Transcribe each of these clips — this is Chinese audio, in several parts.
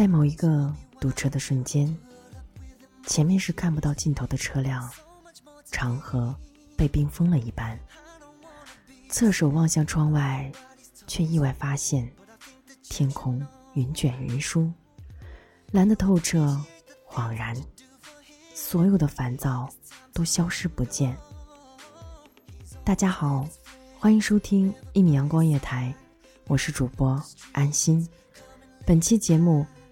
在某一个堵车的瞬间，前面是看不到尽头的车辆，长河被冰封了一般。侧手望向窗外，却意外发现天空云卷云舒，蓝得透彻，恍然，所有的烦躁都消失不见。大家好，欢迎收听一米阳光夜台，我是主播安心。本期节目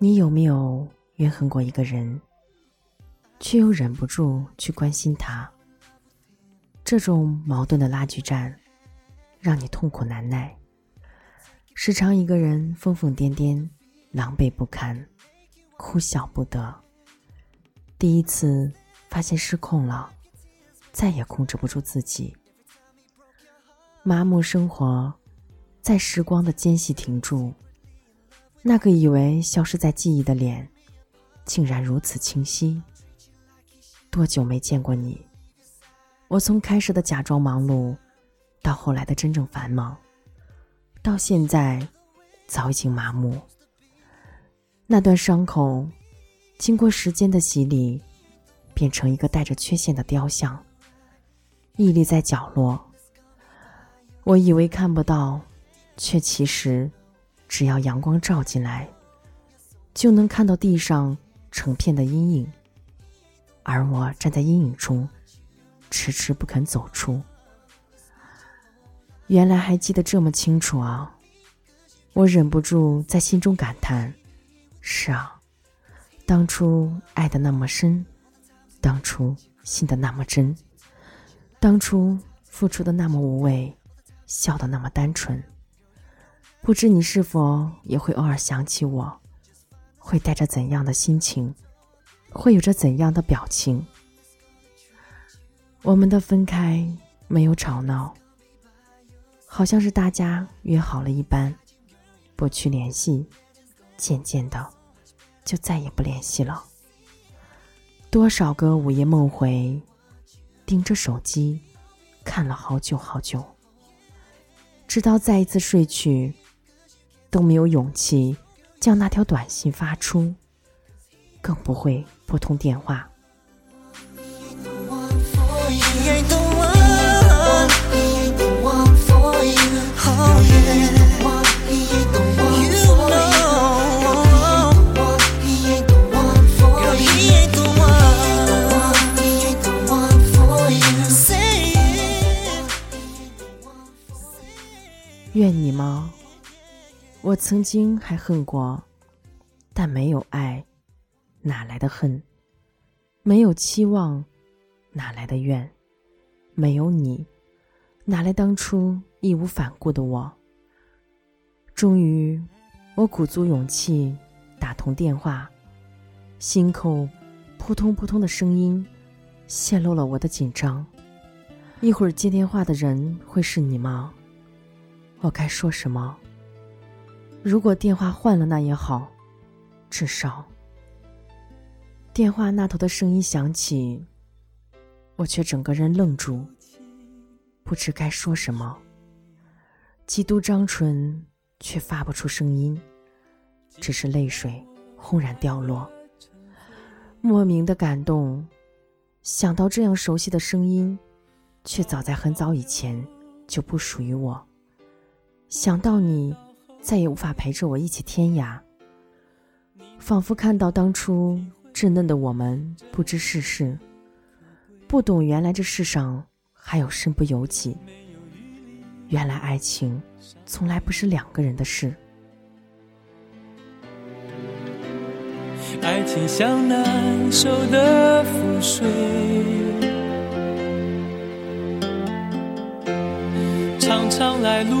你有没有怨恨过一个人，却又忍不住去关心他？这种矛盾的拉锯战，让你痛苦难耐。时常一个人疯疯癫癫，狼狈不堪，哭笑不得。第一次发现失控了，再也控制不住自己。麻木生活，在时光的间隙停住。那个以为消失在记忆的脸，竟然如此清晰。多久没见过你？我从开始的假装忙碌，到后来的真正繁忙，到现在，早已经麻木。那段伤口，经过时间的洗礼，变成一个带着缺陷的雕像，屹立在角落。我以为看不到，却其实。只要阳光照进来，就能看到地上成片的阴影，而我站在阴影中，迟迟不肯走出。原来还记得这么清楚啊！我忍不住在心中感叹：是啊，当初爱的那么深，当初信的那么真，当初付出的那么无畏，笑的那么单纯。不知你是否也会偶尔想起我，会带着怎样的心情，会有着怎样的表情？我们的分开没有吵闹，好像是大家约好了一般，不去联系，渐渐的就再也不联系了。多少个午夜梦回，盯着手机看了好久好久，直到再一次睡去，都没有勇气将那条短信发出，更不会拨通电话。我曾经还恨过，但没有爱，哪来的恨？没有期望，哪来的怨？没有你，哪来当初义无反顾的我？终于，我鼓足勇气打通电话，心口扑通扑通的声音泄露了我的紧张。一会儿接电话的人会是你吗？我该说什么？如果电话换了那也好，至少电话那头的声音响起，我却整个人愣住，不知该说什么。极度张唇，却发不出声音，只是泪水轰然掉落。莫名的感动，想到这样熟悉的声音，却早在很早以前就不属于我。想到你，再也无法陪着我一起天涯，仿佛看到当初稚嫩的我们不知世事，不懂原来这世上还有身不由己。原来爱情从来不是两个人的事。爱情像难收的覆水，长长来路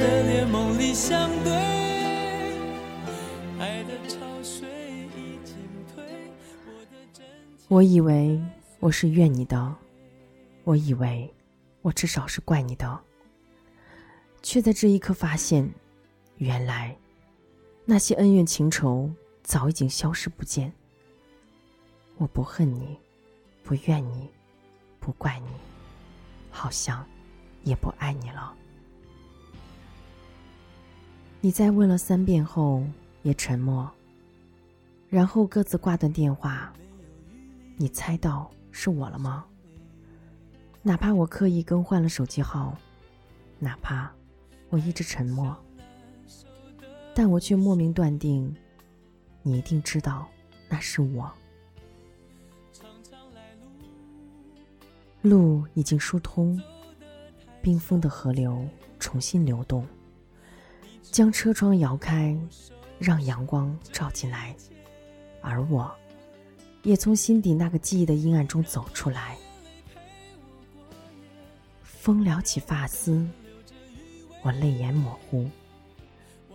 的脸梦里相对，爱的潮水已经退，我的真。我以为我是怨你的，我以为我至少是怪你的，却在这一刻发现，原来那些恩怨情仇早已经消失不见。我不恨你，不怨你，不怪你，好像也不爱你了。你在问了三遍后也沉默，然后各自挂断电话。你猜到是我了吗？哪怕我刻意更换了手机号，哪怕我一直沉默，但我却莫名断定，你一定知道那是我。路已经疏通，冰封的河流重新流动，将车窗摇开，让阳光照进来，而我。也从心底那个记忆的阴暗中走出来。风撩起发丝，我泪眼模糊，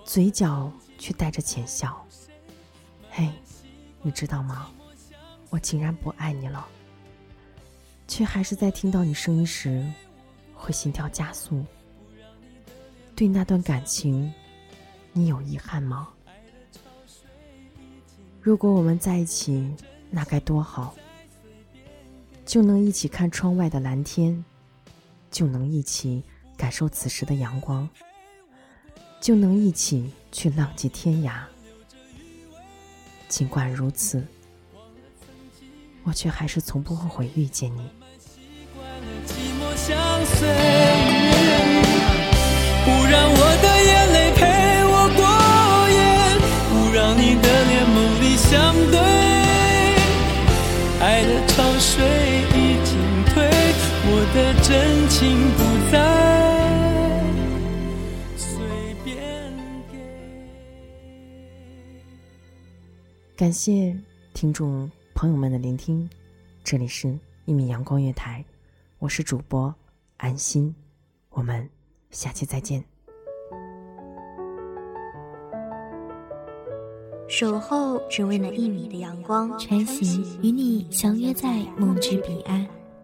嘴角却带着浅笑。嘿，你知道吗？我竟然不爱你了，却还是在听到你声音时，会心跳加速。对那段感情，你有遗憾吗？如果我们在一起。那该多好！就能一起看窗外的蓝天，就能一起感受此时的阳光，就能一起去浪迹天涯。尽管如此，我却还是从不后悔遇见你。不真情不再随便给。感谢听众朋友们的聆听，这里是一米阳光月台，我是主播安心，我们下期再见。守候只为那一米的阳光，穿行与你相约在梦之彼岸。